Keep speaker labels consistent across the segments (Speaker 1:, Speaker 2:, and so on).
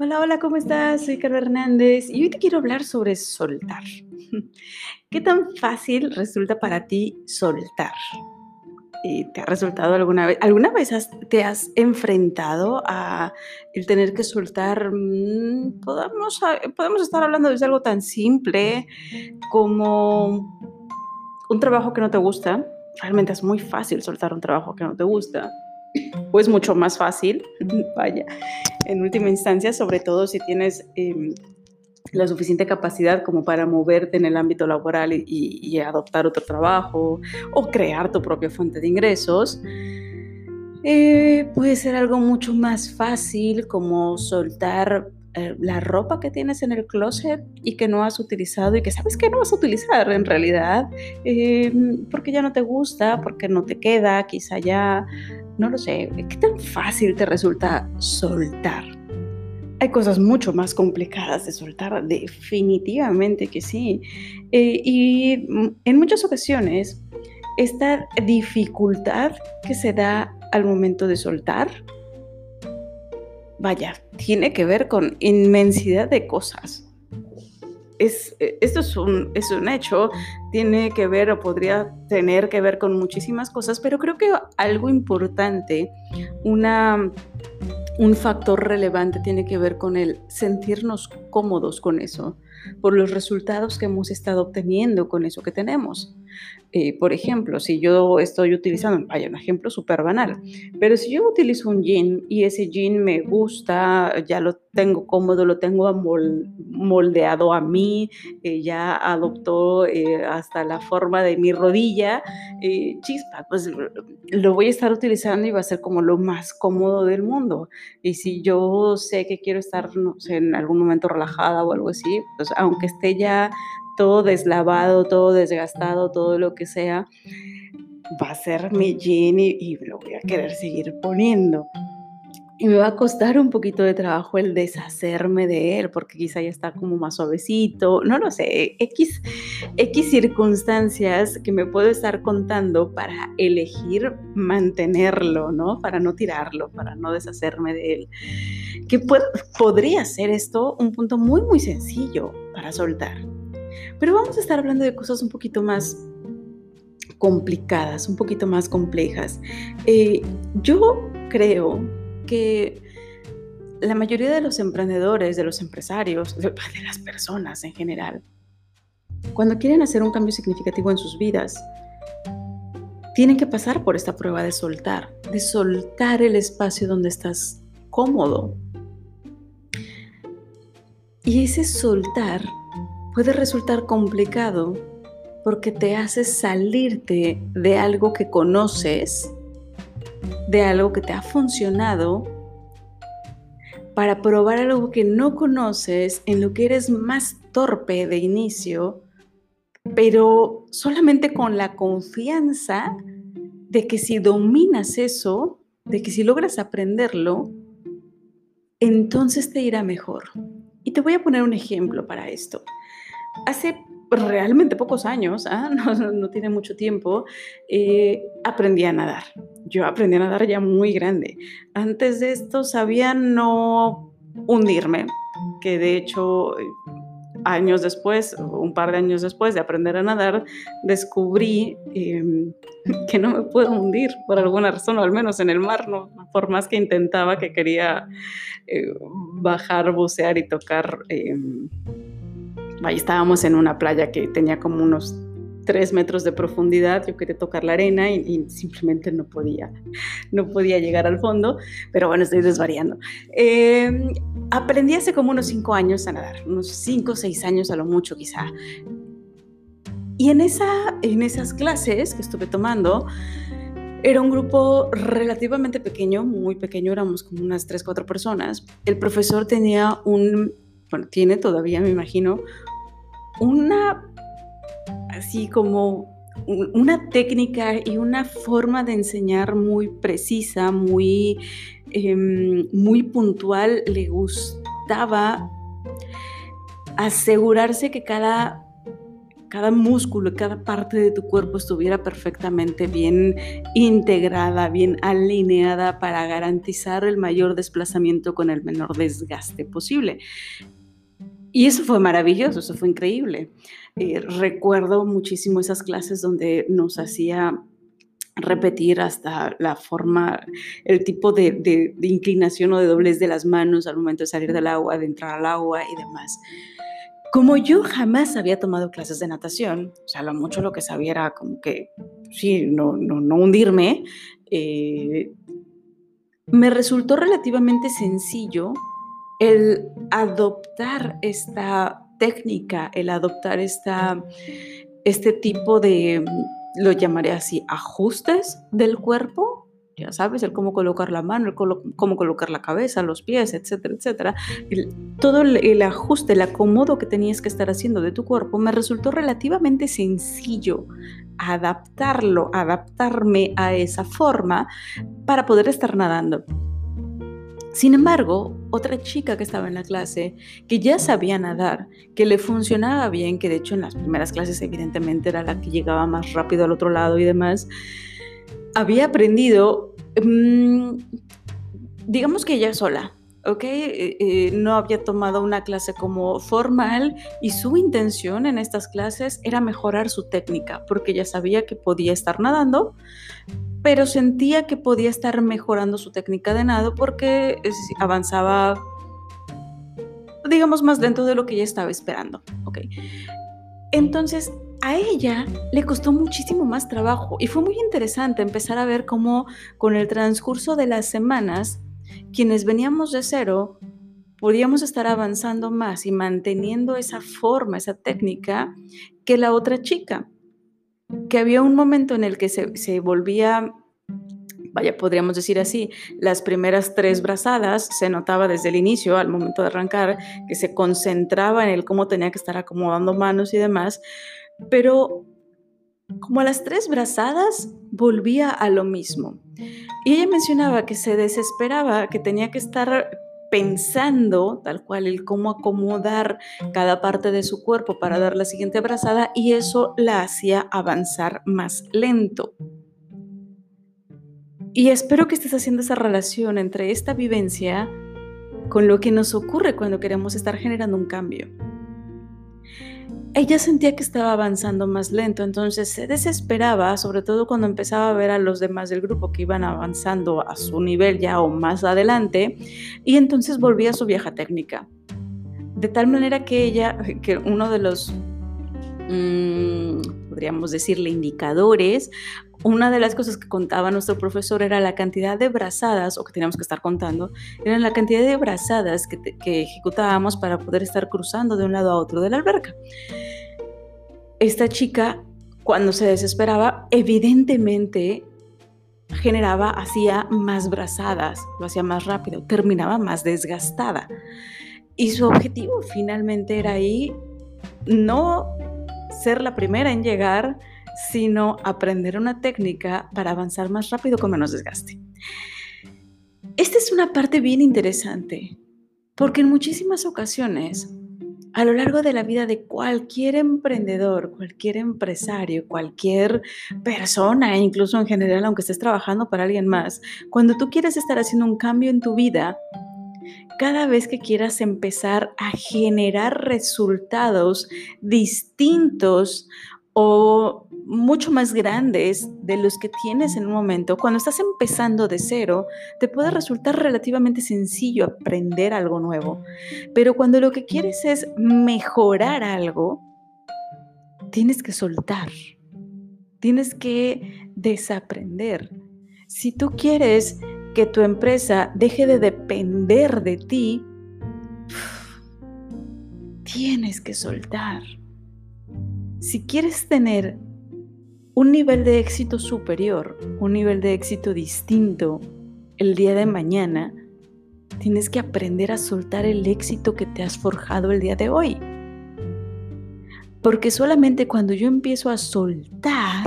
Speaker 1: Hola, hola, ¿cómo estás? Soy Carla Hernández y hoy te quiero hablar sobre soltar. ¿Qué tan fácil resulta para ti soltar? ¿Te ha resultado alguna vez? ¿Alguna vez te has enfrentado a el tener que soltar? Mm, podemos, podemos estar hablando de algo tan simple como un trabajo que no te gusta. Realmente es muy fácil soltar un trabajo que no te gusta. O es mucho más fácil, vaya, en última instancia, sobre todo si tienes em, la suficiente capacidad como para moverte en el ámbito laboral y, adoptar otro trabajo o crear tu propia fuente de ingresos. Eh, puede ser algo mucho más fácil como soltar eh, la ropa que tienes en el closet y que no has utilizado y que sabes que no vas a utilizar en realidad em, porque ya no te gusta, porque no te queda, quizá ya, no lo sé, ¿qué tan fácil te resulta soltar? Hay cosas mucho más complicadas de soltar, definitivamente que sí. Eh, y en muchas ocasiones, esta dificultad que se da al momento de soltar, vaya, tiene que ver con inmensidad de cosas. Es, esto es un, es un hecho, tiene que ver o podría tener que ver con muchísimas cosas, pero creo que algo importante, una un factor relevante tiene que ver con el sentirnos cómodos con eso, por los resultados que hemos estado obteniendo con eso que tenemos. Eh, por ejemplo, si yo estoy utilizando, vaya, un ejemplo súper banal, pero si yo utilizo un jean y ese jean me gusta, ya lo tengo cómodo, lo tengo moldeado a mí, eh, ya adoptó eh, hasta la forma de mi rodilla, chispa, pues lo voy a estar utilizando y va a ser como lo más cómodo del mundo. Y si yo sé que quiero estar, no sé, en algún momento relajada o algo así, pues aunque esté ya todo deslavado, todo desgastado, todo lo que sea, va a ser mi jean y, lo voy a querer seguir poniendo. Y me va a costar un poquito de trabajo el deshacerme de él, porque quizá ya está como más suavecito, no lo sé, X, X circunstancias que me puedo estar contando para elegir mantenerlo, ¿no? Para no tirarlo, para no deshacerme de él. Que podría ser esto un punto muy, muy sencillo para soltar. Pero vamos a estar hablando de cosas un poquito más complicadas, un poquito más complejas. Eh, yo creo que la mayoría de los emprendedores, de los empresarios, de las personas en general, cuando quieren hacer un cambio significativo en sus vidas, tienen que pasar por esta prueba de soltar, de soltar el espacio donde estás cómodo. Y ese soltar puede resultar complicado porque te hace salirte de algo que conoces, de algo que te ha funcionado, para probar algo que no conoces, en lo que eres más torpe de inicio, pero solamente con la confianza de que si dominas eso, de que si logras aprenderlo, entonces te irá mejor. Y te voy a poner un ejemplo para esto hace realmente pocos años, ¿ah? no, tiene mucho tiempo, eh, aprendí a nadar. Yo aprendí a nadar ya muy grande. Antes de esto sabía no hundirme, que de hecho años después, un par de años después de aprender a nadar, descubrí em, que no me puedo hundir por alguna razón, o al menos en el mar, no, por más que intentaba que quería eh, bajar, bucear y tocar em, Ahí estábamos en una playa que tenía como unos tres metros de profundidad, yo quería tocar la arena y, simplemente no podía, no podía llegar al fondo, pero bueno, estoy desvariando. Em, aprendí hace como unos cinco años a nadar, unos cinco o seis años a lo mucho quizá. Y en, esa, en esas clases que estuve tomando, era un grupo relativamente pequeño, muy pequeño, éramos como unas tres, cuatro personas. El profesor tenía un, bueno, tiene todavía, me imagino, una, así como una técnica y una forma de enseñar muy precisa, muy, em, muy puntual. Le gustaba asegurarse que cada cada músculo, cada parte de tu cuerpo estuviera perfectamente bien integrada, bien alineada para garantizar el mayor desplazamiento con el menor desgaste posible. Y eso fue maravilloso, eso fue increíble. Eh, recuerdo muchísimo esas clases donde nos hacía repetir hasta la forma, el tipo de, inclinación o de doblez de las manos al momento de salir del agua, de entrar al agua y demás. Como yo jamás había tomado clases de natación, o sea, lo mucho lo que sabía era como que, sí, no, no, no hundirme, eh, me resultó relativamente sencillo el adoptar esta técnica, el adoptar esta, este tipo de, lo llamaré así, ajustes del cuerpo ya sabes, el cómo colocar la mano, el cómo colocar la cabeza, los pies, etcétera, etcétera. todo el, ajuste, el acomodo que tenías que estar haciendo de tu cuerpo me resultó relativamente sencillo adaptarlo, adaptarme a esa forma para poder estar nadando. Sin embargo, otra chica que estaba en la clase, que ya sabía nadar, que le funcionaba bien, que de hecho en las primeras clases evidentemente era la que llegaba más rápido al otro lado y demás, había aprendido, mm, digamos que ella sola, ¿ok? Eh, eh, no había tomado una clase como formal y su intención en estas clases era mejorar su técnica, porque ella sabía que podía estar nadando, pero sentía que podía estar mejorando su técnica de nado porque avanzaba, digamos, más lento de lo que ella estaba esperando, ¿ok? Entonces, a ella le costó muchísimo más trabajo y fue muy interesante empezar a ver cómo con el transcurso de las semanas, quienes veníamos de cero, podíamos estar avanzando más y manteniendo esa forma, esa técnica que la otra chica, que había un momento en el que se, volvía vaya, podríamos decir así, las primeras tres brazadas se notaba desde el inicio, al momento de arrancar, que se concentraba en el cómo tenía que estar acomodando manos y demás, pero como a las tres brazadas volvía a lo mismo. Y ella mencionaba que se desesperaba, que tenía que estar pensando tal cual el cómo acomodar cada parte de su cuerpo para dar la siguiente brazada y eso la hacía avanzar más lento. Y espero que estés haciendo esa relación entre esta vivencia con lo que nos ocurre cuando queremos estar generando un cambio ella sentía que estaba avanzando más lento, entonces se desesperaba, sobre todo cuando empezaba a ver a los demás del grupo que iban avanzando a su nivel ya o más adelante, y entonces volvía a su vieja técnica. De tal manera que ella, que uno de los, mm, podríamos decirle, indicadores, una de las cosas que contaba nuestro profesor era la cantidad de brazadas, o que teníamos que estar contando, era la cantidad de brazadas que, que ejecutábamos para poder estar cruzando de un lado a otro de la alberca. Esta chica, cuando se desesperaba, evidentemente generaba, hacía más brazadas, lo hacía más rápido, terminaba más desgastada. Y su objetivo finalmente era ahí no ser la primera en llegar, sino aprender una técnica para avanzar más rápido con menos desgaste. Esta es una parte bien interesante, porque en muchísimas ocasiones, a lo largo de la vida de cualquier emprendedor, cualquier empresario, cualquier persona, incluso en general, aunque estés trabajando para alguien más, cuando tú quieres estar haciendo un cambio en tu vida, cada vez que quieras empezar a generar resultados distintos o mucho más grandes de los que tienes en un momento, cuando estás empezando de cero, te puede resultar relativamente sencillo aprender algo nuevo. Pero cuando lo que quieres es mejorar algo, tienes que soltar, tienes que desaprender. Si tú quieres que tu empresa deje de depender de ti, tienes que soltar. Si quieres tener un nivel de éxito superior, un nivel de éxito distinto el día de mañana, tienes que aprender a soltar el éxito que te has forjado el día de hoy. Porque solamente cuando yo empiezo a soltar,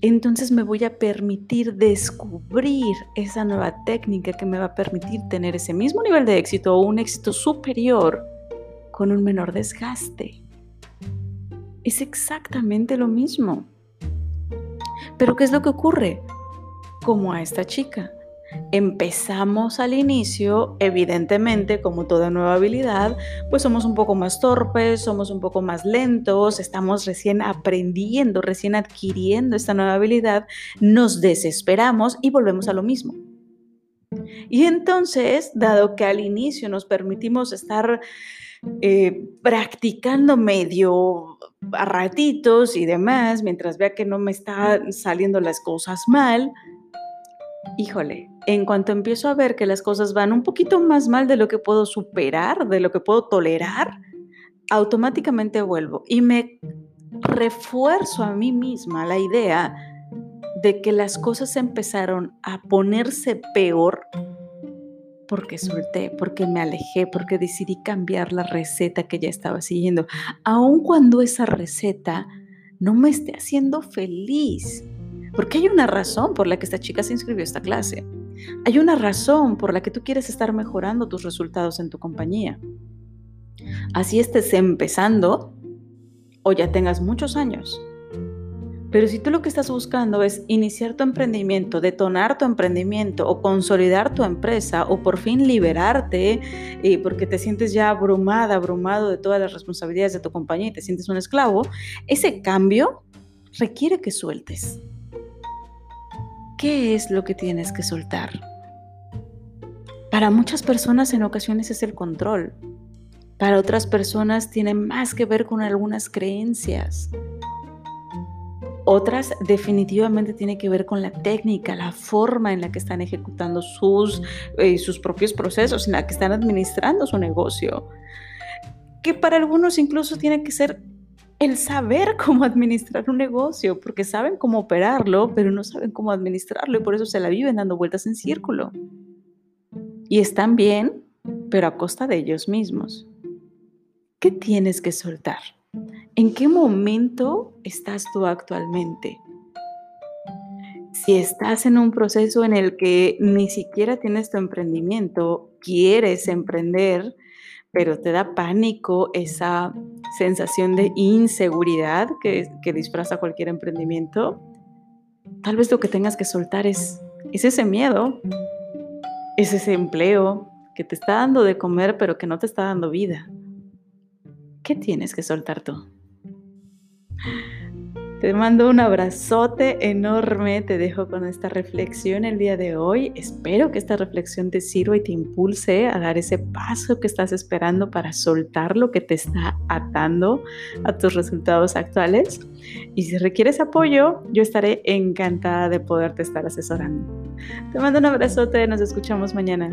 Speaker 1: entonces me voy a permitir descubrir esa nueva técnica que me va a permitir tener ese mismo nivel de éxito o un éxito superior con un menor desgaste. es exactamente lo mismo. Pero ¿qué es lo que ocurre? Como a esta chica. Empezamos al inicio, evidentemente, como toda nueva habilidad, pues somos un poco más torpes, somos un poco más lentos, estamos recién aprendiendo, recién adquiriendo esta nueva habilidad, nos desesperamos y volvemos a lo mismo. Y entonces, dado que al inicio nos permitimos estar eh, practicando medio a ratitos y demás, mientras vea que no me están saliendo las cosas mal, híjole, en cuanto empiezo a ver que las cosas van un poquito más mal de lo que puedo superar, de lo que puedo tolerar, automáticamente vuelvo y me refuerzo a mí misma la idea de que las cosas empezaron a ponerse peor porque solté, porque me alejé, porque decidí cambiar la receta que ya estaba siguiendo, aun cuando esa receta no me esté haciendo feliz. Porque hay una razón por la que esta chica se inscribió a esta clase. Hay una razón por la que tú quieres estar mejorando tus resultados en tu compañía. Así estés empezando o ya tengas muchos años. Pero si tú lo que estás buscando es iniciar tu emprendimiento, detonar tu emprendimiento o consolidar tu empresa o por fin liberarte eh, porque te sientes ya abrumada, abrumado de todas las responsabilidades de tu compañía y te sientes un esclavo, ese cambio requiere que sueltes. ¿Qué es lo que tienes que soltar? Para muchas personas en ocasiones es el control. Para otras personas tiene más que ver con algunas creencias. Otras definitivamente tiene que ver con la técnica, la forma en la que están ejecutando sus, eh, sus propios procesos, en la que están administrando su negocio. Que para algunos incluso tiene que ser el saber cómo administrar un negocio, porque saben cómo operarlo, pero no saben cómo administrarlo y por eso se la viven dando vueltas en círculo. Y están bien, pero a costa de ellos mismos. ¿Qué tienes que soltar? ¿En qué momento estás tú actualmente? Si estás en un proceso en el que ni siquiera tienes tu emprendimiento, quieres emprender, pero te da pánico esa sensación de inseguridad que, que disfraza cualquier emprendimiento, tal vez lo que tengas que soltar es, es ese miedo, es ese empleo que te está dando de comer, pero que no te está dando vida. ¿Qué tienes que soltar tú? Te mando un abrazote enorme, te dejo con esta reflexión el día de hoy. Espero que esta reflexión te sirva y te impulse a dar ese paso que estás esperando para soltar lo que te está atando a tus resultados actuales. Y si requieres apoyo, yo estaré encantada de poderte estar asesorando. Te mando un abrazote, nos escuchamos mañana.